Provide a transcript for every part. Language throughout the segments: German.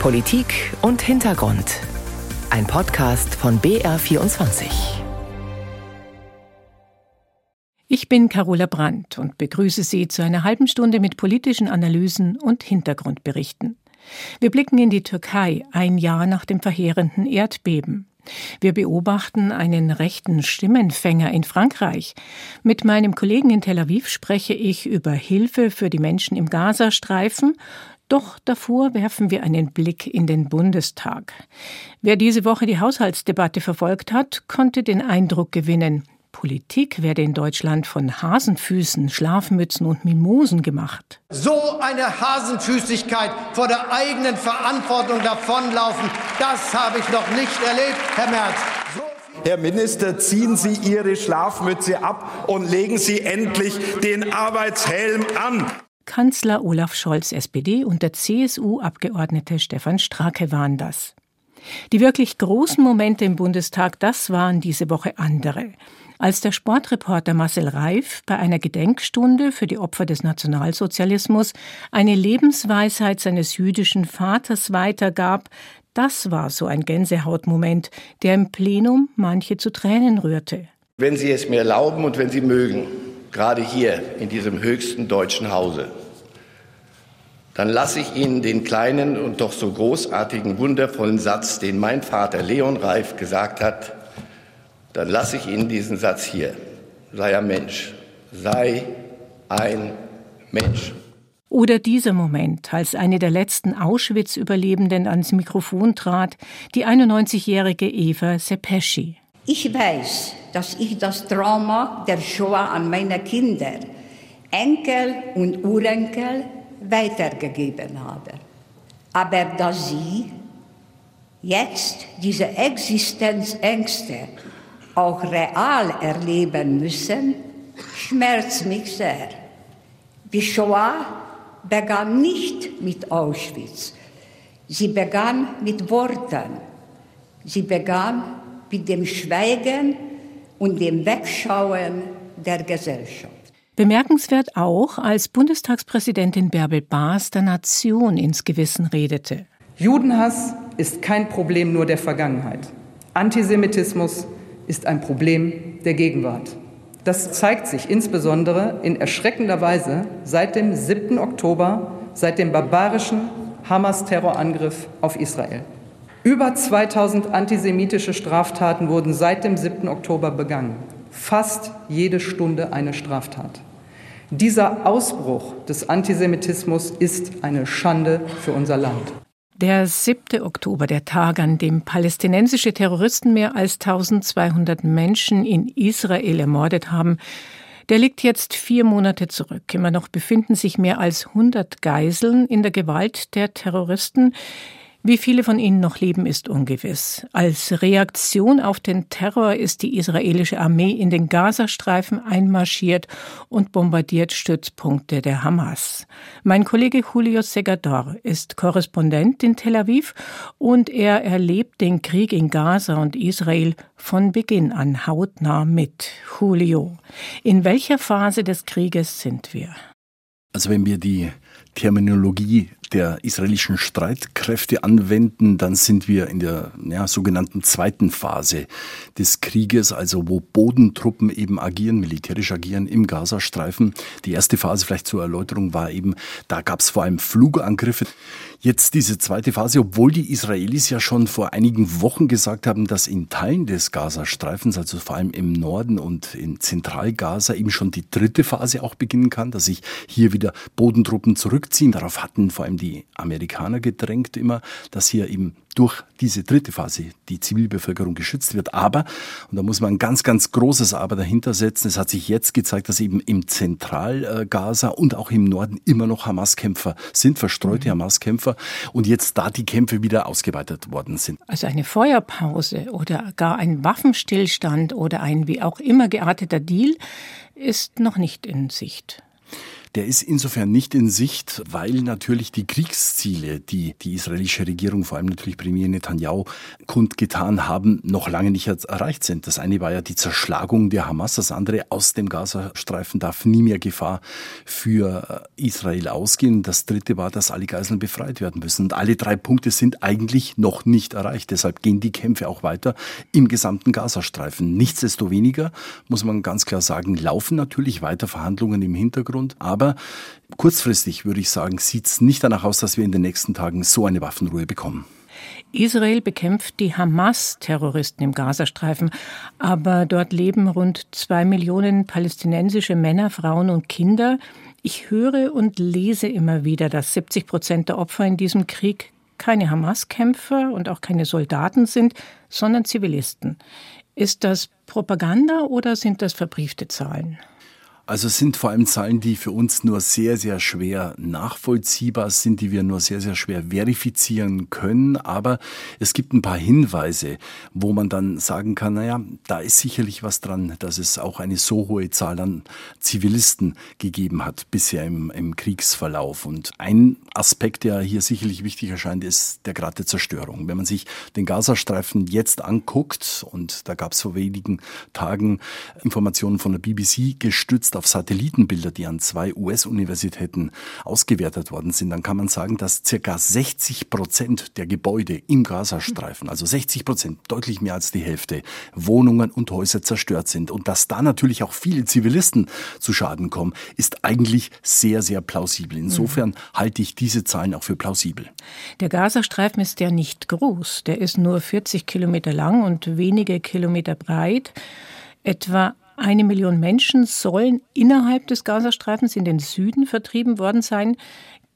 Politik und Hintergrund. Ein Podcast von BR24. Ich bin Carola Brandt und begrüße Sie zu einer halben Stunde mit politischen Analysen und Hintergrundberichten. Wir blicken in die Türkei, ein Jahr nach dem verheerenden Erdbeben. Wir beobachten einen rechten Stimmenfänger in Frankreich. Mit meinem Kollegen in Tel Aviv spreche ich über Hilfe für die Menschen im Gazastreifen. Doch davor werfen wir einen Blick in den Bundestag. Wer diese Woche die Haushaltsdebatte verfolgt hat, konnte den Eindruck gewinnen, Politik werde in Deutschland von Hasenfüßen, Schlafmützen und Mimosen gemacht. So eine Hasenfüßigkeit vor der eigenen Verantwortung davonlaufen, das habe ich noch nicht erlebt, Herr Merz. So Herr Minister, ziehen Sie Ihre Schlafmütze ab und legen Sie endlich den Arbeitshelm an. Kanzler Olaf Scholz, SPD und der CSU-Abgeordnete Stefan Strake waren das. Die wirklich großen Momente im Bundestag, das waren diese Woche andere als der Sportreporter Marcel Reif bei einer Gedenkstunde für die Opfer des Nationalsozialismus eine Lebensweisheit seines jüdischen Vaters weitergab, das war so ein Gänsehautmoment, der im Plenum manche zu Tränen rührte. Wenn Sie es mir erlauben und wenn Sie mögen, gerade hier in diesem höchsten deutschen Hause, dann lasse ich Ihnen den kleinen und doch so großartigen, wundervollen Satz, den mein Vater Leon Reif gesagt hat, dann lasse ich Ihnen diesen Satz hier. Sei ein Mensch. Sei ein Mensch. Oder dieser Moment, als eine der letzten Auschwitz-Überlebenden ans Mikrofon trat, die 91-jährige Eva Sepeschi. Ich weiß, dass ich das Trauma der Shoah an meine Kinder, Enkel und Urenkel weitergegeben habe. Aber dass sie jetzt diese Existenzängste auch real erleben müssen, schmerzt mich sehr. Die Shoah begann nicht mit Auschwitz. Sie begann mit Worten. Sie begann mit dem Schweigen und dem Wegschauen der Gesellschaft. Bemerkenswert auch, als Bundestagspräsidentin Bärbel Baas der Nation ins Gewissen redete. Judenhass ist kein Problem nur der Vergangenheit. Antisemitismus ist ein Problem der Gegenwart. Das zeigt sich insbesondere in erschreckender Weise seit dem 7. Oktober, seit dem barbarischen Hamas-Terrorangriff auf Israel. Über 2000 antisemitische Straftaten wurden seit dem 7. Oktober begangen. Fast jede Stunde eine Straftat. Dieser Ausbruch des Antisemitismus ist eine Schande für unser Land. Der 7. Oktober, der Tag, an dem palästinensische Terroristen mehr als 1200 Menschen in Israel ermordet haben, der liegt jetzt vier Monate zurück. Immer noch befinden sich mehr als 100 Geiseln in der Gewalt der Terroristen. Wie viele von ihnen noch leben, ist ungewiss. Als Reaktion auf den Terror ist die israelische Armee in den Gazastreifen einmarschiert und bombardiert Stützpunkte der Hamas. Mein Kollege Julio Segador ist Korrespondent in Tel Aviv und er erlebt den Krieg in Gaza und Israel von Beginn an hautnah mit. Julio, in welcher Phase des Krieges sind wir? Also wenn wir die Terminologie der israelischen Streitkräfte anwenden, dann sind wir in der ja, sogenannten zweiten Phase des Krieges, also wo Bodentruppen eben agieren, militärisch agieren im Gazastreifen. Die erste Phase vielleicht zur Erläuterung war eben, da gab es vor allem Flugangriffe. Jetzt diese zweite Phase, obwohl die Israelis ja schon vor einigen Wochen gesagt haben, dass in Teilen des Gazastreifens, also vor allem im Norden und in Zentralgaza, eben schon die dritte Phase auch beginnen kann, dass sich hier wieder Bodentruppen zurückziehen. Darauf hatten vor allem die Amerikaner gedrängt immer, dass hier eben durch diese dritte Phase die Zivilbevölkerung geschützt wird. Aber, und da muss man ein ganz, ganz großes Aber dahinter setzen, es hat sich jetzt gezeigt, dass eben im Zentralgaza und auch im Norden immer noch Hamas-Kämpfer sind, verstreute mhm. Hamas-Kämpfer, und jetzt da die Kämpfe wieder ausgeweitet worden sind. Also eine Feuerpause oder gar ein Waffenstillstand oder ein wie auch immer gearteter Deal ist noch nicht in Sicht. Der ist insofern nicht in Sicht, weil natürlich die Kriegsziele, die die israelische Regierung, vor allem natürlich Premier Netanyahu, kundgetan haben, noch lange nicht erreicht sind. Das eine war ja die Zerschlagung der Hamas, das andere aus dem Gazastreifen darf nie mehr Gefahr für Israel ausgehen. Das dritte war, dass alle Geiseln befreit werden müssen. Und alle drei Punkte sind eigentlich noch nicht erreicht. Deshalb gehen die Kämpfe auch weiter im gesamten Gazastreifen. Nichtsdestoweniger muss man ganz klar sagen, laufen natürlich weiter Verhandlungen im Hintergrund. Aber kurzfristig würde ich sagen, sieht es nicht danach aus, dass wir in den nächsten Tagen so eine Waffenruhe bekommen. Israel bekämpft die Hamas-Terroristen im Gazastreifen, aber dort leben rund zwei Millionen palästinensische Männer, Frauen und Kinder. Ich höre und lese immer wieder, dass 70 Prozent der Opfer in diesem Krieg keine Hamas-Kämpfer und auch keine Soldaten sind, sondern Zivilisten. Ist das Propaganda oder sind das verbriefte Zahlen? Also es sind vor allem Zahlen, die für uns nur sehr, sehr schwer nachvollziehbar sind, die wir nur sehr, sehr schwer verifizieren können. Aber es gibt ein paar Hinweise, wo man dann sagen kann, naja, da ist sicherlich was dran, dass es auch eine so hohe Zahl an Zivilisten gegeben hat bisher im, im Kriegsverlauf. Und ein Aspekt, der hier sicherlich wichtig erscheint, ist der Grad der Zerstörung. Wenn man sich den Gazastreifen jetzt anguckt, und da gab es vor wenigen Tagen Informationen von der BBC gestützt auf Satellitenbilder, die an zwei US-Universitäten ausgewertet worden sind, dann kann man sagen, dass circa 60 Prozent der Gebäude im Gazastreifen, also 60 Prozent, deutlich mehr als die Hälfte, Wohnungen und Häuser zerstört sind. Und dass da natürlich auch viele Zivilisten zu Schaden kommen, ist eigentlich sehr, sehr plausibel. Insofern halte ich diese Zahlen auch für plausibel. Der Gazastreifen ist ja nicht groß. Der ist nur 40 Kilometer lang und wenige Kilometer breit. Etwa eine Million Menschen sollen innerhalb des Gazastreifens in den Süden vertrieben worden sein.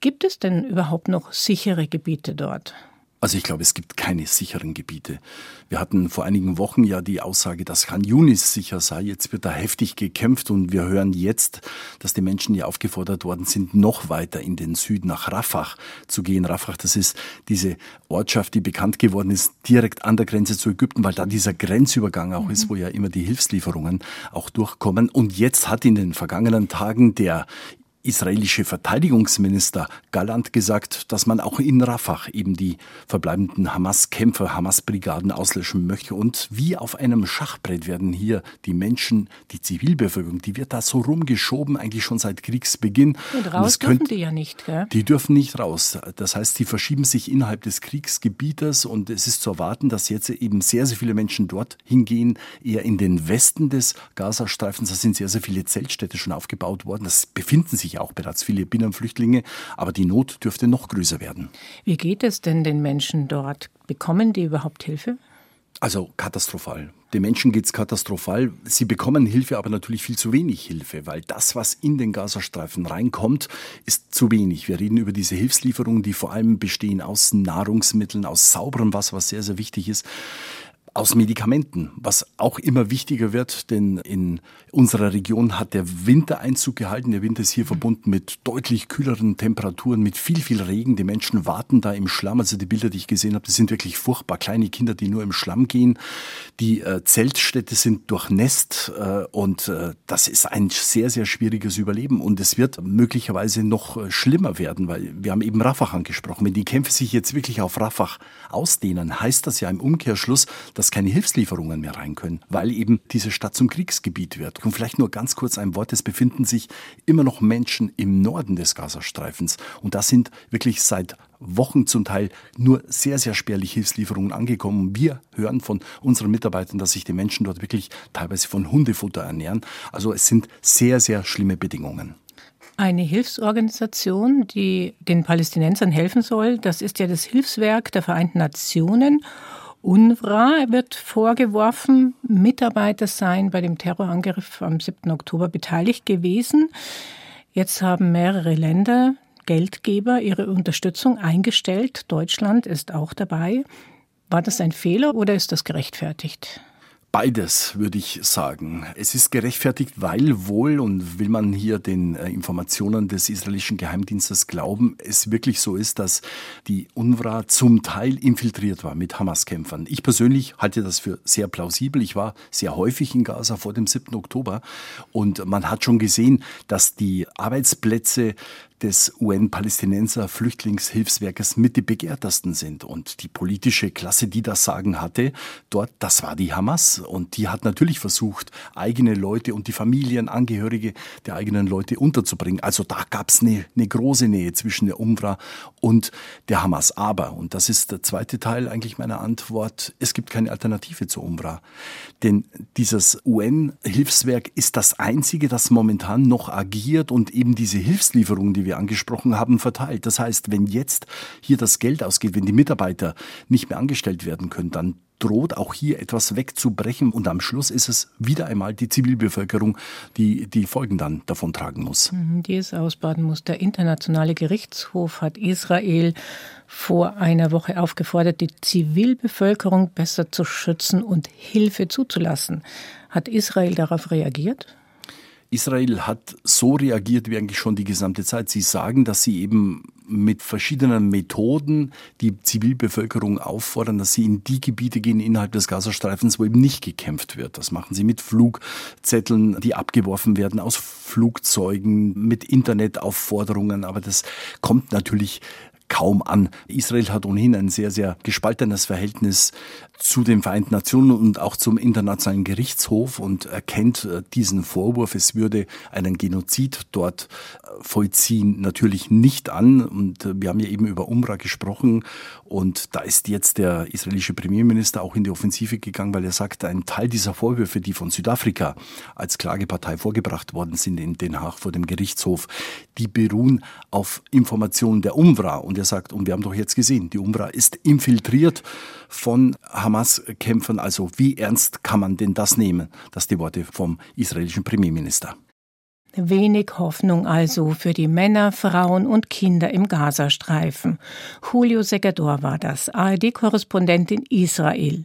Gibt es denn überhaupt noch sichere Gebiete dort? Also ich glaube, es gibt keine sicheren Gebiete. Wir hatten vor einigen Wochen ja die Aussage, dass Khan Yunis sicher sei. Jetzt wird da heftig gekämpft und wir hören jetzt, dass die Menschen, die aufgefordert worden sind, noch weiter in den Süden nach Rafah zu gehen. Rafah, das ist diese Ortschaft, die bekannt geworden ist, direkt an der Grenze zu Ägypten, weil da dieser Grenzübergang auch mhm. ist, wo ja immer die Hilfslieferungen auch durchkommen. Und jetzt hat in den vergangenen Tagen der israelische Verteidigungsminister Galland gesagt, dass man auch in Rafah eben die verbleibenden Hamas-Kämpfer, Hamas-Brigaden auslöschen möchte. Und wie auf einem Schachbrett werden hier die Menschen, die Zivilbevölkerung, die wird da so rumgeschoben, eigentlich schon seit Kriegsbeginn. Und raus Und dürfen könnt, die ja nicht, gell? Die dürfen nicht raus. Das heißt, die verschieben sich innerhalb des Kriegsgebietes und es ist zu erwarten, dass jetzt eben sehr, sehr viele Menschen dort hingehen, eher in den Westen des Gazastreifens. Da sind sehr, sehr viele Zeltstädte schon aufgebaut worden. Das befinden sich auch bereits viele Binnenflüchtlinge, aber die Not dürfte noch größer werden. Wie geht es denn den Menschen dort? Bekommen die überhaupt Hilfe? Also katastrophal. Den Menschen geht es katastrophal. Sie bekommen Hilfe, aber natürlich viel zu wenig Hilfe, weil das, was in den Gazastreifen reinkommt, ist zu wenig. Wir reden über diese Hilfslieferungen, die vor allem bestehen aus Nahrungsmitteln, aus sauberem Wasser, was sehr, sehr wichtig ist aus Medikamenten, was auch immer wichtiger wird, denn in unserer Region hat der Winter Einzug gehalten. Der Winter ist hier verbunden mit deutlich kühleren Temperaturen, mit viel, viel Regen. Die Menschen warten da im Schlamm. Also die Bilder, die ich gesehen habe, das sind wirklich furchtbar. Kleine Kinder, die nur im Schlamm gehen. Die äh, Zeltstädte sind durchnässt äh, und äh, das ist ein sehr, sehr schwieriges Überleben. Und es wird möglicherweise noch äh, schlimmer werden, weil wir haben eben Rafah angesprochen. Wenn die Kämpfe sich jetzt wirklich auf Rafah ausdehnen, heißt das ja im Umkehrschluss, dass keine Hilfslieferungen mehr rein können, weil eben diese Stadt zum Kriegsgebiet wird. Und vielleicht nur ganz kurz ein Wort, es befinden sich immer noch Menschen im Norden des Gazastreifens und da sind wirklich seit Wochen zum Teil nur sehr, sehr spärlich Hilfslieferungen angekommen. Wir hören von unseren Mitarbeitern, dass sich die Menschen dort wirklich teilweise von Hundefutter ernähren. Also es sind sehr, sehr schlimme Bedingungen. Eine Hilfsorganisation, die den Palästinensern helfen soll, das ist ja das Hilfswerk der Vereinten Nationen. UNRWA wird vorgeworfen, Mitarbeiter seien bei dem Terrorangriff am 7. Oktober beteiligt gewesen. Jetzt haben mehrere Länder, Geldgeber, ihre Unterstützung eingestellt. Deutschland ist auch dabei. War das ein Fehler oder ist das gerechtfertigt? Beides würde ich sagen. Es ist gerechtfertigt, weil wohl und will man hier den äh, Informationen des israelischen Geheimdienstes glauben, es wirklich so ist, dass die UNRWA zum Teil infiltriert war mit Hamas-Kämpfern. Ich persönlich halte das für sehr plausibel. Ich war sehr häufig in Gaza vor dem 7. Oktober und man hat schon gesehen, dass die Arbeitsplätze des UN-Palästinenser Flüchtlingshilfswerkes mit die begehrtesten sind. Und die politische Klasse, die das Sagen hatte, dort, das war die Hamas. Und die hat natürlich versucht, eigene Leute und die Familienangehörige der eigenen Leute unterzubringen. Also da gab es eine, eine große Nähe zwischen der UMRA und der Hamas. Aber, und das ist der zweite Teil eigentlich meiner Antwort, es gibt keine Alternative zur UMRA. Denn dieses UN-Hilfswerk ist das einzige, das momentan noch agiert und eben diese Hilfslieferungen, die wir angesprochen haben, verteilt. Das heißt, wenn jetzt hier das Geld ausgeht, wenn die Mitarbeiter nicht mehr angestellt werden können, dann droht auch hier etwas wegzubrechen und am Schluss ist es wieder einmal die Zivilbevölkerung, die die Folgen dann davon tragen muss. Mhm, die es ausbaden muss. Der Internationale Gerichtshof hat Israel vor einer Woche aufgefordert, die Zivilbevölkerung besser zu schützen und Hilfe zuzulassen. Hat Israel darauf reagiert? Israel hat so reagiert wie eigentlich schon die gesamte Zeit. Sie sagen, dass sie eben mit verschiedenen Methoden die Zivilbevölkerung auffordern, dass sie in die Gebiete gehen innerhalb des Gazastreifens, wo eben nicht gekämpft wird. Das machen sie mit Flugzetteln, die abgeworfen werden aus Flugzeugen, mit Internetaufforderungen. Aber das kommt natürlich kaum an. Israel hat ohnehin ein sehr, sehr gespaltenes Verhältnis zu den Vereinten Nationen und auch zum Internationalen Gerichtshof und erkennt äh, diesen Vorwurf, es würde einen Genozid dort äh, vollziehen, natürlich nicht an. Und äh, wir haben ja eben über Umrah gesprochen und da ist jetzt der israelische Premierminister auch in die Offensive gegangen, weil er sagt, ein Teil dieser Vorwürfe, die von Südafrika als Klagepartei vorgebracht worden sind in Den Haag vor dem Gerichtshof, die beruhen auf Informationen der UMRA. Und er sagt, und wir haben doch jetzt gesehen, die UMRA ist infiltriert von Hamas-Kämpfern. Also wie ernst kann man denn das nehmen? Das die Worte vom israelischen Premierminister. Wenig Hoffnung also für die Männer, Frauen und Kinder im Gazastreifen. Julio Segador war das, ARD-Korrespondent in Israel.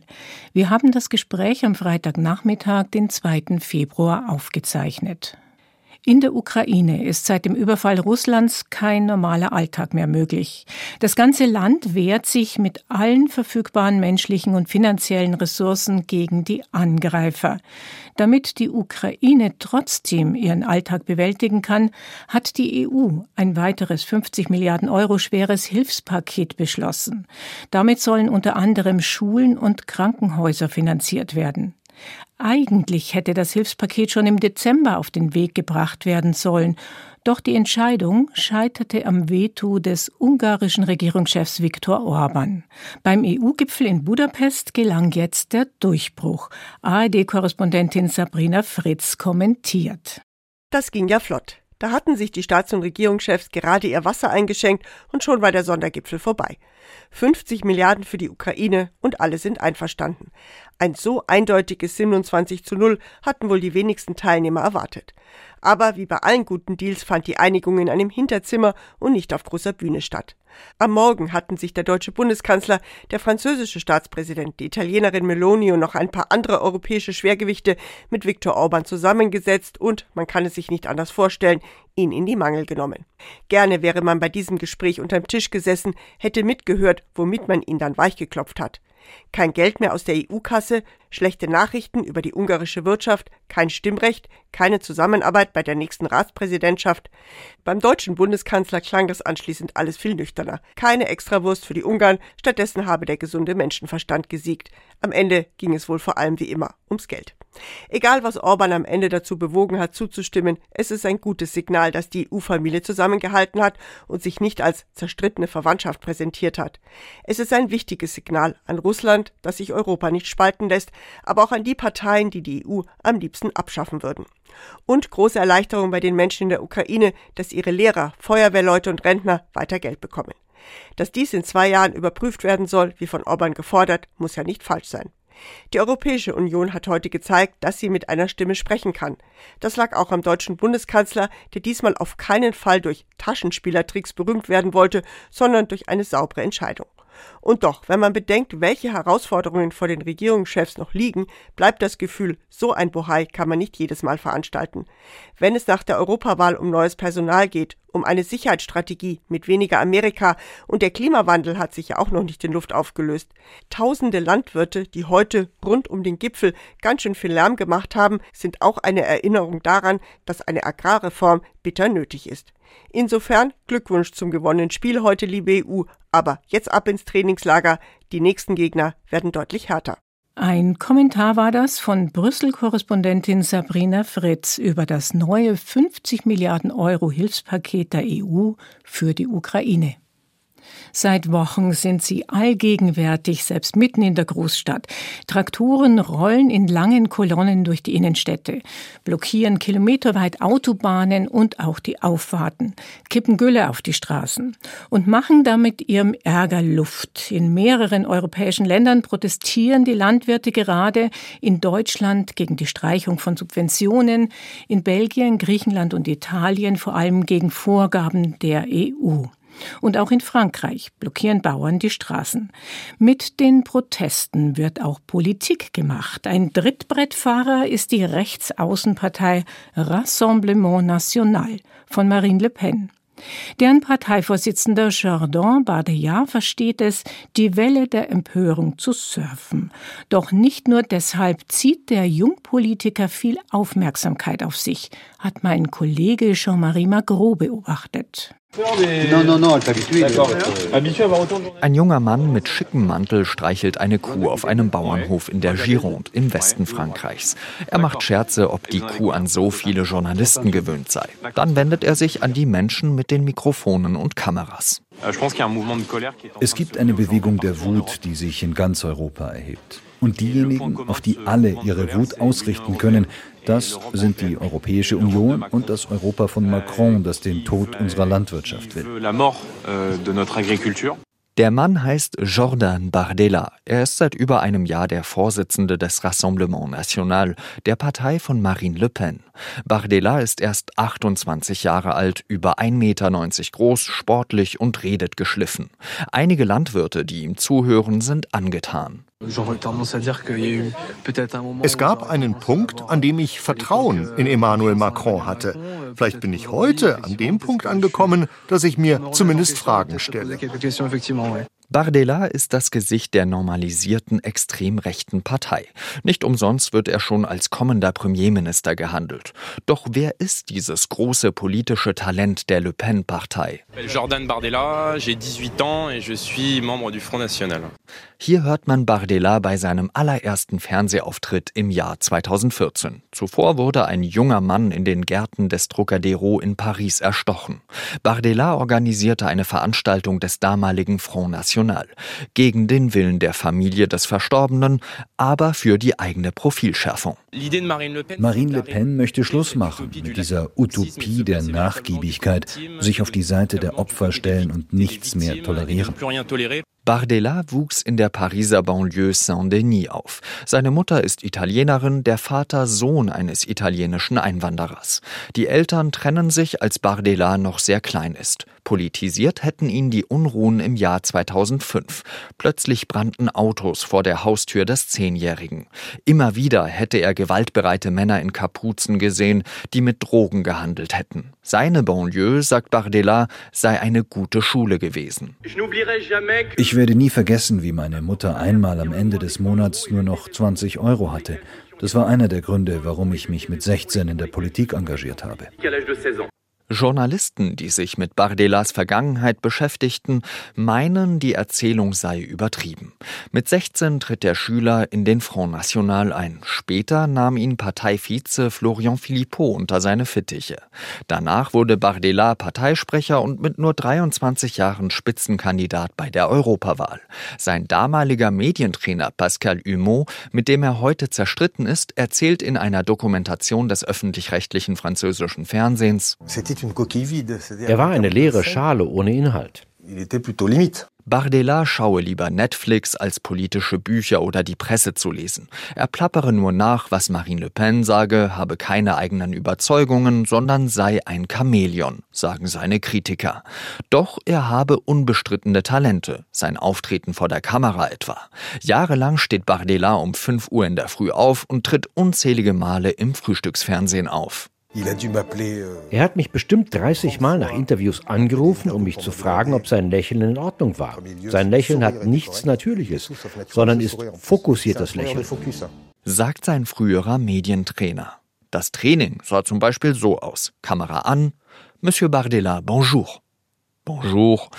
Wir haben das Gespräch am Freitagnachmittag, den 2. Februar, aufgezeichnet. In der Ukraine ist seit dem Überfall Russlands kein normaler Alltag mehr möglich. Das ganze Land wehrt sich mit allen verfügbaren menschlichen und finanziellen Ressourcen gegen die Angreifer. Damit die Ukraine trotzdem ihren Alltag bewältigen kann, hat die EU ein weiteres 50 Milliarden Euro schweres Hilfspaket beschlossen. Damit sollen unter anderem Schulen und Krankenhäuser finanziert werden. Eigentlich hätte das Hilfspaket schon im Dezember auf den Weg gebracht werden sollen, doch die Entscheidung scheiterte am Veto des ungarischen Regierungschefs Viktor Orban. Beim EU-Gipfel in Budapest gelang jetzt der Durchbruch. ARD-Korrespondentin Sabrina Fritz kommentiert. Das ging ja flott. Da hatten sich die Staats- und Regierungschefs gerade ihr Wasser eingeschenkt und schon war der Sondergipfel vorbei. 50 Milliarden für die Ukraine und alle sind einverstanden. Ein so eindeutiges 27 zu 0 hatten wohl die wenigsten Teilnehmer erwartet. Aber wie bei allen guten Deals fand die Einigung in einem Hinterzimmer und nicht auf großer Bühne statt. Am Morgen hatten sich der deutsche Bundeskanzler, der französische Staatspräsident, die Italienerin Meloni und noch ein paar andere europäische Schwergewichte mit Viktor Orban zusammengesetzt und, man kann es sich nicht anders vorstellen, ihn in die Mangel genommen. Gerne wäre man bei diesem Gespräch unterm Tisch gesessen, hätte mitgehört, womit man ihn dann weichgeklopft hat. Kein Geld mehr aus der EU-Kasse, schlechte Nachrichten über die ungarische Wirtschaft, kein Stimmrecht, keine Zusammenarbeit bei der nächsten Ratspräsidentschaft. Beim deutschen Bundeskanzler klang das anschließend alles viel nüchterner. Keine Extrawurst für die Ungarn, stattdessen habe der gesunde Menschenverstand gesiegt. Am Ende ging es wohl vor allem wie immer ums Geld. Egal, was Orban am Ende dazu bewogen hat, zuzustimmen, es ist ein gutes Signal, dass die EU-Familie zusammengehalten hat und sich nicht als zerstrittene Verwandtschaft präsentiert hat. Es ist ein wichtiges Signal an Russland, dass sich Europa nicht spalten lässt, aber auch an die Parteien, die die EU am liebsten abschaffen würden. Und große Erleichterung bei den Menschen in der Ukraine, dass ihre Lehrer, Feuerwehrleute und Rentner weiter Geld bekommen. Dass dies in zwei Jahren überprüft werden soll, wie von Orban gefordert, muss ja nicht falsch sein. Die Europäische Union hat heute gezeigt, dass sie mit einer Stimme sprechen kann. Das lag auch am deutschen Bundeskanzler, der diesmal auf keinen Fall durch Taschenspielertricks berühmt werden wollte, sondern durch eine saubere Entscheidung. Und doch, wenn man bedenkt, welche Herausforderungen vor den Regierungschefs noch liegen, bleibt das Gefühl, so ein Bohai kann man nicht jedes Mal veranstalten. Wenn es nach der Europawahl um neues Personal geht, um eine Sicherheitsstrategie mit weniger Amerika und der Klimawandel hat sich ja auch noch nicht in Luft aufgelöst. Tausende Landwirte, die heute rund um den Gipfel ganz schön viel Lärm gemacht haben, sind auch eine Erinnerung daran, dass eine Agrarreform bitter nötig ist. Insofern Glückwunsch zum gewonnenen Spiel heute, liebe EU, aber jetzt ab ins Trainingslager, die nächsten Gegner werden deutlich härter. Ein Kommentar war das von Brüssel-Korrespondentin Sabrina Fritz über das neue 50 Milliarden Euro Hilfspaket der EU für die Ukraine. Seit Wochen sind sie allgegenwärtig, selbst mitten in der Großstadt. Traktoren rollen in langen Kolonnen durch die Innenstädte, blockieren kilometerweit Autobahnen und auch die Auffahrten, kippen Gülle auf die Straßen und machen damit ihrem Ärger Luft. In mehreren europäischen Ländern protestieren die Landwirte gerade in Deutschland gegen die Streichung von Subventionen, in Belgien, Griechenland und Italien vor allem gegen Vorgaben der EU. Und auch in Frankreich blockieren Bauern die Straßen. Mit den Protesten wird auch Politik gemacht. Ein Drittbrettfahrer ist die Rechtsaußenpartei Rassemblement National von Marine Le Pen. Deren Parteivorsitzender Jardin Bardella versteht es, die Welle der Empörung zu surfen. Doch nicht nur deshalb zieht der Jungpolitiker viel Aufmerksamkeit auf sich, hat mein Kollege Jean-Marie Magro beobachtet. Ein junger Mann mit schickem Mantel streichelt eine Kuh auf einem Bauernhof in der Gironde im Westen Frankreichs. Er macht Scherze, ob die Kuh an so viele Journalisten gewöhnt sei. Dann wendet er sich an die Menschen mit den Mikrofonen und Kameras. Es gibt eine Bewegung der Wut, die sich in ganz Europa erhebt. Und diejenigen, auf die alle ihre Wut ausrichten können, das sind die Europäische Union und das Europa von Macron, das den Tod unserer Landwirtschaft will. Der Mann heißt Jordan Bardella. Er ist seit über einem Jahr der Vorsitzende des Rassemblement National, der Partei von Marine Le Pen. Bardella ist erst 28 Jahre alt, über 1,90 Meter groß, sportlich und redet geschliffen. Einige Landwirte, die ihm zuhören, sind angetan. Es gab einen Punkt, an dem ich Vertrauen in Emmanuel Macron hatte. Vielleicht bin ich heute an dem Punkt angekommen, dass ich mir zumindest Fragen stelle. Bardella ist das Gesicht der normalisierten extrem rechten Partei. Nicht umsonst wird er schon als kommender Premierminister gehandelt. Doch wer ist dieses große politische Talent der Le Pen-Partei? Jordan Bardella, j'ai 18 ans et je suis membre du Front National. Hier hört man Bardella bei seinem allerersten Fernsehauftritt im Jahr 2014. Zuvor wurde ein junger Mann in den Gärten des Trocadero in Paris erstochen. Bardella organisierte eine Veranstaltung des damaligen Front National. Gegen den Willen der Familie des Verstorbenen, aber für die eigene Profilschärfung. Marine Le Pen möchte Schluss machen mit dieser Utopie der Nachgiebigkeit, sich auf die Seite der Opfer stellen und nichts mehr tolerieren. Bardella wuchs in der Pariser Banlieue Saint-Denis auf. Seine Mutter ist Italienerin, der Vater Sohn eines italienischen Einwanderers. Die Eltern trennen sich, als Bardella noch sehr klein ist. Politisiert hätten ihn die Unruhen im Jahr 2005. Plötzlich brannten Autos vor der Haustür des Zehnjährigen. Immer wieder hätte er gewaltbereite Männer in Kapuzen gesehen, die mit Drogen gehandelt hätten. Seine Banlieue, sagt Bardella, sei eine gute Schule gewesen. Ich werde nie vergessen, wie meine Mutter einmal am Ende des Monats nur noch 20 Euro hatte. Das war einer der Gründe, warum ich mich mit 16 in der Politik engagiert habe. Journalisten, die sich mit Bardellas Vergangenheit beschäftigten, meinen, die Erzählung sei übertrieben. Mit 16 tritt der Schüler in den Front National ein. Später nahm ihn Parteivize Florian Philippot unter seine Fittiche. Danach wurde Bardella Parteisprecher und mit nur 23 Jahren Spitzenkandidat bei der Europawahl. Sein damaliger Medientrainer Pascal Humot, mit dem er heute zerstritten ist, erzählt in einer Dokumentation des öffentlich-rechtlichen französischen Fernsehens, er war eine leere Schale ohne Inhalt. Bardella schaue lieber Netflix als politische Bücher oder die Presse zu lesen. Er plappere nur nach, was Marine Le Pen sage, habe keine eigenen Überzeugungen, sondern sei ein Chamäleon, sagen seine Kritiker. Doch er habe unbestrittene Talente, sein Auftreten vor der Kamera etwa. Jahrelang steht Bardella um 5 Uhr in der Früh auf und tritt unzählige Male im Frühstücksfernsehen auf. Euh, er hat mich bestimmt 30 Mal nach Interviews angerufen, um mich zu fragen, ob sein Lächeln in Ordnung war. Sein Lächeln hat nichts Natürliches, sondern ist fokussiertes Lächeln. Sagt sein früherer Medientrainer. Das Training sah zum Beispiel so aus. Kamera an. Monsieur Bardella, bonjour. Bonjour.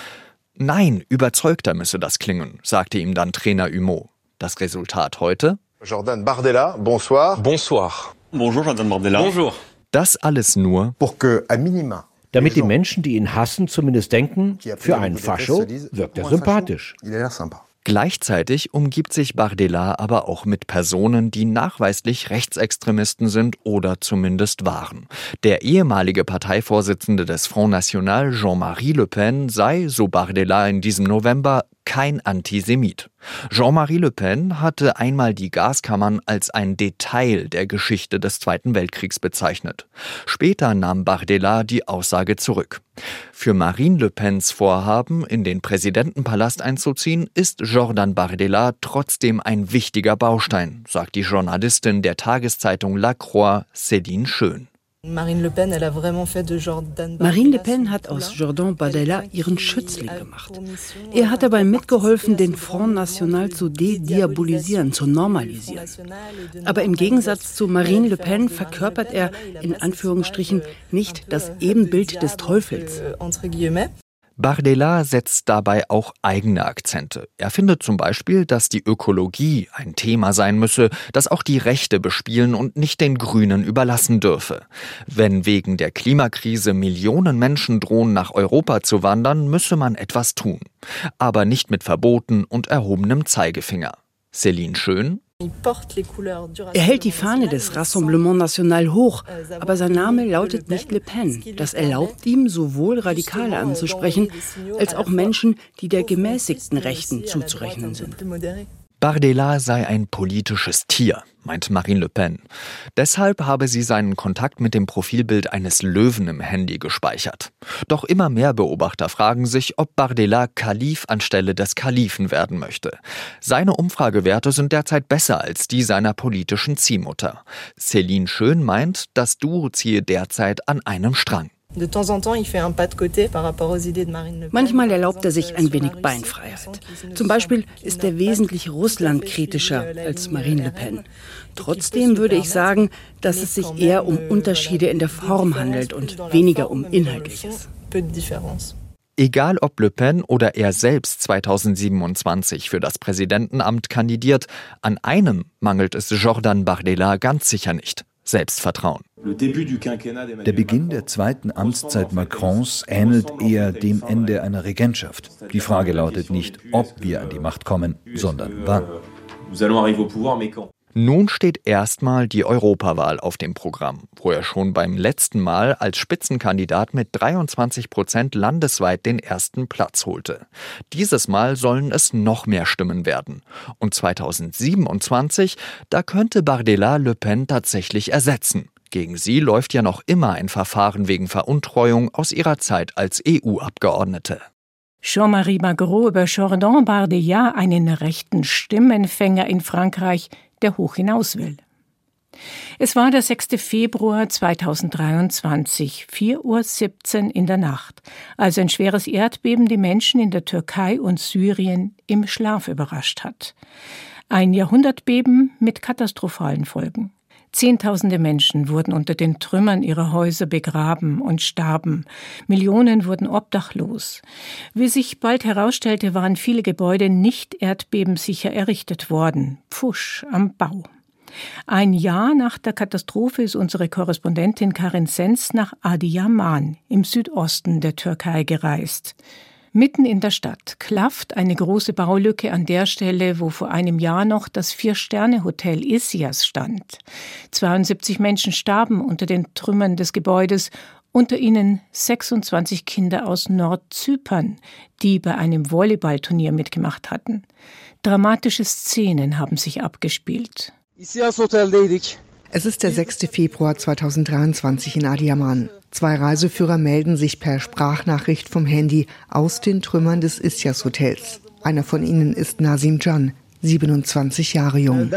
Nein, überzeugter müsse das klingen, sagte ihm dann Trainer Humeau. Das Resultat heute? Jordan Bardella, bonsoir. Bonsoir. Bonjour, Jordan Bardella. Bonjour. Das alles nur, damit die Menschen, die ihn hassen, zumindest denken, für einen Fascho wirkt er sympathisch. Gleichzeitig umgibt sich Bardella aber auch mit Personen, die nachweislich Rechtsextremisten sind oder zumindest waren. Der ehemalige Parteivorsitzende des Front National, Jean-Marie Le Pen, sei, so Bardella in diesem November, kein Antisemit. Jean-Marie Le Pen hatte einmal die Gaskammern als ein Detail der Geschichte des Zweiten Weltkriegs bezeichnet. Später nahm Bardella die Aussage zurück. Für Marine Le Pens Vorhaben, in den Präsidentenpalast einzuziehen, ist Jordan Bardella trotzdem ein wichtiger Baustein, sagt die Journalistin der Tageszeitung La Croix, Céline Schön. Marine Le Pen, hat aus Jordan Bardella ihren Schützling gemacht. Er hat dabei mitgeholfen, den Front National zu dediabolisieren, zu normalisieren. Aber im Gegensatz zu Marine Le Pen verkörpert er in Anführungsstrichen nicht das Ebenbild des Teufels. Bardella setzt dabei auch eigene Akzente. Er findet zum Beispiel, dass die Ökologie ein Thema sein müsse, das auch die Rechte bespielen und nicht den Grünen überlassen dürfe. Wenn wegen der Klimakrise Millionen Menschen drohen, nach Europa zu wandern, müsse man etwas tun. Aber nicht mit Verboten und erhobenem Zeigefinger. Céline Schön er hält die Fahne des Rassemblement National hoch, aber sein Name lautet nicht Le Pen. Das erlaubt ihm, sowohl Radikale anzusprechen, als auch Menschen, die der gemäßigten Rechten zuzurechnen sind. Bardella sei ein politisches Tier, meint Marine Le Pen. Deshalb habe sie seinen Kontakt mit dem Profilbild eines Löwen im Handy gespeichert. Doch immer mehr Beobachter fragen sich, ob Bardella Kalif anstelle des Kalifen werden möchte. Seine Umfragewerte sind derzeit besser als die seiner politischen Ziehmutter. Céline Schön meint, das Duo ziehe derzeit an einem Strang. Manchmal erlaubt er sich ein wenig Beinfreiheit. Zum Beispiel ist er wesentlich russlandkritischer als Marine Le Pen. Trotzdem würde ich sagen, dass es sich eher um Unterschiede in der Form handelt und weniger um Inhaltliches. Egal ob Le Pen oder er selbst 2027 für das Präsidentenamt kandidiert, an einem mangelt es Jordan Bardella ganz sicher nicht. Selbstvertrauen. Der Beginn der zweiten Amtszeit Macrons ähnelt eher dem Ende einer Regentschaft. Die Frage lautet nicht, ob wir an die Macht kommen, sondern wann. Nun steht erstmal die Europawahl auf dem Programm, wo er schon beim letzten Mal als Spitzenkandidat mit 23 Prozent landesweit den ersten Platz holte. Dieses Mal sollen es noch mehr Stimmen werden. Und 2027, da könnte Bardella Le Pen tatsächlich ersetzen. Gegen sie läuft ja noch immer ein Verfahren wegen Veruntreuung aus ihrer Zeit als EU-Abgeordnete. Jean-Marie Magro über Jordan Bardella, einen rechten Stimmenfänger in Frankreich, der hoch hinaus will. Es war der 6. Februar 2023, 4.17 Uhr in der Nacht, als ein schweres Erdbeben die Menschen in der Türkei und Syrien im Schlaf überrascht hat. Ein Jahrhundertbeben mit katastrophalen Folgen. Zehntausende Menschen wurden unter den Trümmern ihrer Häuser begraben und starben. Millionen wurden obdachlos. Wie sich bald herausstellte, waren viele Gebäude nicht erdbebensicher errichtet worden. Pfusch am Bau. Ein Jahr nach der Katastrophe ist unsere Korrespondentin Karin Sens nach Adiyaman im Südosten der Türkei gereist. Mitten in der Stadt klafft eine große Baulücke an der Stelle, wo vor einem Jahr noch das Vier-Sterne-Hotel Isias stand. 72 Menschen starben unter den Trümmern des Gebäudes Unter ihnen 26 Kinder aus Nordzypern, die bei einem Volleyballturnier mitgemacht hatten. Dramatische Szenen haben sich abgespielt. Es ist der 6. Februar 2023 in Adiaman. Zwei Reiseführer melden sich per Sprachnachricht vom Handy aus den Trümmern des Isyas Hotels. Einer von ihnen ist Nasim Can, 27 Jahre jung.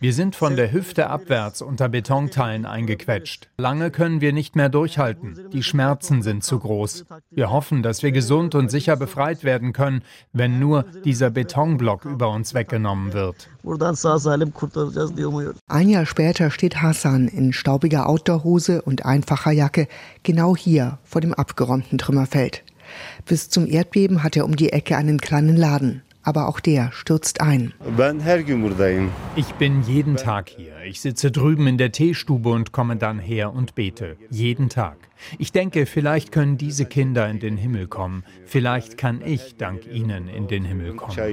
Wir sind von der Hüfte abwärts unter Betonteilen eingequetscht. Lange können wir nicht mehr durchhalten. Die Schmerzen sind zu groß. Wir hoffen, dass wir gesund und sicher befreit werden können, wenn nur dieser Betonblock über uns weggenommen wird. Ein Jahr später steht Hassan in staubiger Outdoorhose und einfacher Jacke genau hier vor dem abgeräumten Trümmerfeld. Bis zum Erdbeben hat er um die Ecke einen kleinen Laden. Aber auch der stürzt ein. Ich bin jeden Tag hier. Ich sitze drüben in der Teestube und komme dann her und bete. Jeden Tag. Ich denke, vielleicht können diese Kinder in den Himmel kommen. Vielleicht kann ich dank ihnen in den Himmel kommen. Der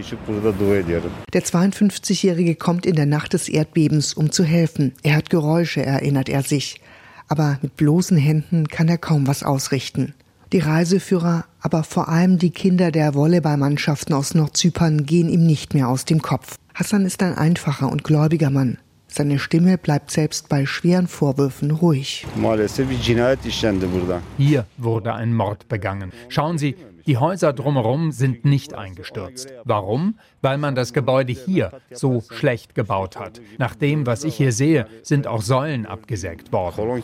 52-Jährige kommt in der Nacht des Erdbebens, um zu helfen. Er hat Geräusche, erinnert er sich. Aber mit bloßen Händen kann er kaum was ausrichten. Die Reiseführer, aber vor allem die Kinder der Volleyballmannschaften aus Nordzypern gehen ihm nicht mehr aus dem Kopf. Hassan ist ein einfacher und gläubiger Mann. Seine Stimme bleibt selbst bei schweren Vorwürfen ruhig. Hier wurde ein Mord begangen. Schauen Sie, die Häuser drumherum sind nicht eingestürzt. Warum? Weil man das Gebäude hier so schlecht gebaut hat. Nach dem, was ich hier sehe, sind auch Säulen abgesägt worden.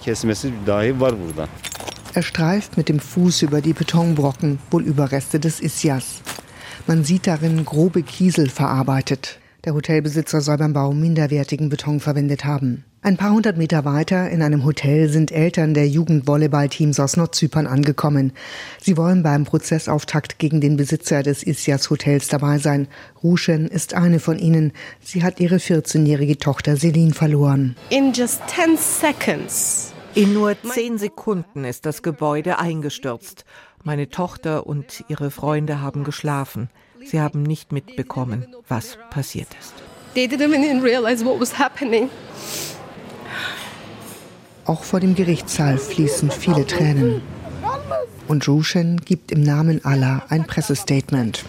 Er streift mit dem Fuß über die Betonbrocken, wohl Überreste des Isyas. Man sieht darin grobe Kiesel verarbeitet. Der Hotelbesitzer soll beim Bau minderwertigen Beton verwendet haben. Ein paar hundert Meter weiter in einem Hotel sind Eltern der Jugendvolleyballteams aus Nordzypern angekommen. Sie wollen beim Prozessauftakt gegen den Besitzer des Isyas Hotels dabei sein. Rushen ist eine von ihnen. Sie hat ihre 14-jährige Tochter Selin verloren. In just 10 seconds in nur zehn Sekunden ist das Gebäude eingestürzt. Meine Tochter und ihre Freunde haben geschlafen. Sie haben nicht mitbekommen, was passiert ist. Auch vor dem Gerichtssaal fließen viele Tränen. Und Rushen gibt im Namen Allah ein Pressestatement.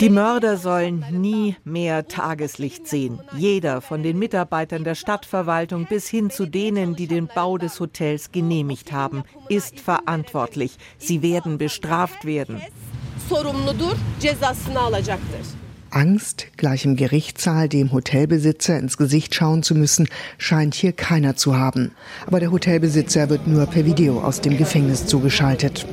Die Mörder sollen nie mehr Tageslicht sehen. Jeder, von den Mitarbeitern der Stadtverwaltung bis hin zu denen, die den Bau des Hotels genehmigt haben, ist verantwortlich. Sie werden bestraft werden. Angst, gleich im Gerichtssaal dem Hotelbesitzer ins Gesicht schauen zu müssen, scheint hier keiner zu haben. Aber der Hotelbesitzer wird nur per Video aus dem Gefängnis zugeschaltet.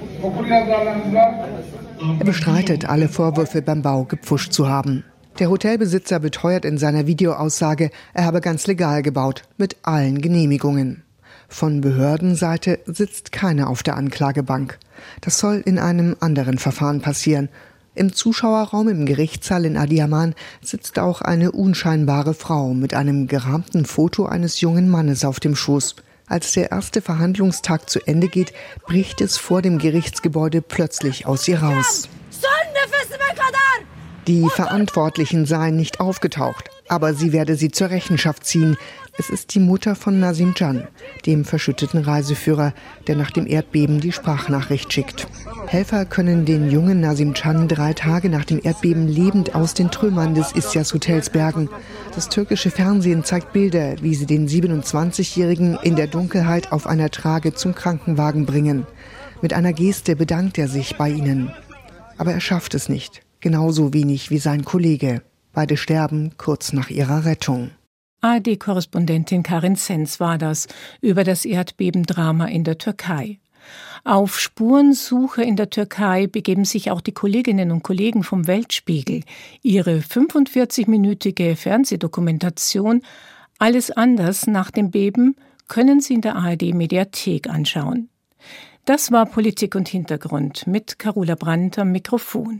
Er bestreitet, alle Vorwürfe beim Bau gepfuscht zu haben. Der Hotelbesitzer beteuert in seiner Videoaussage, er habe ganz legal gebaut, mit allen Genehmigungen. Von Behördenseite sitzt keiner auf der Anklagebank. Das soll in einem anderen Verfahren passieren. Im Zuschauerraum im Gerichtssaal in Adiaman sitzt auch eine unscheinbare Frau mit einem gerahmten Foto eines jungen Mannes auf dem Schoß. Als der erste Verhandlungstag zu Ende geht, bricht es vor dem Gerichtsgebäude plötzlich aus ihr raus. Die Verantwortlichen seien nicht aufgetaucht, aber sie werde sie zur Rechenschaft ziehen. Es ist die Mutter von Nasim Can, dem verschütteten Reiseführer, der nach dem Erdbeben die Sprachnachricht schickt. Helfer können den jungen Nasim Can drei Tage nach dem Erdbeben lebend aus den Trümmern des Isyas Hotels bergen. Das türkische Fernsehen zeigt Bilder, wie sie den 27-Jährigen in der Dunkelheit auf einer Trage zum Krankenwagen bringen. Mit einer Geste bedankt er sich bei ihnen. Aber er schafft es nicht, genauso wenig wie sein Kollege. Beide sterben kurz nach ihrer Rettung. ARD-Korrespondentin Karin Sens war das über das Erdbebendrama in der Türkei. Auf Spurensuche in der Türkei begeben sich auch die Kolleginnen und Kollegen vom Weltspiegel. Ihre 45-minütige Fernsehdokumentation Alles anders nach dem Beben können Sie in der ARD Mediathek anschauen. Das war Politik und Hintergrund mit Carola Brandt am Mikrofon.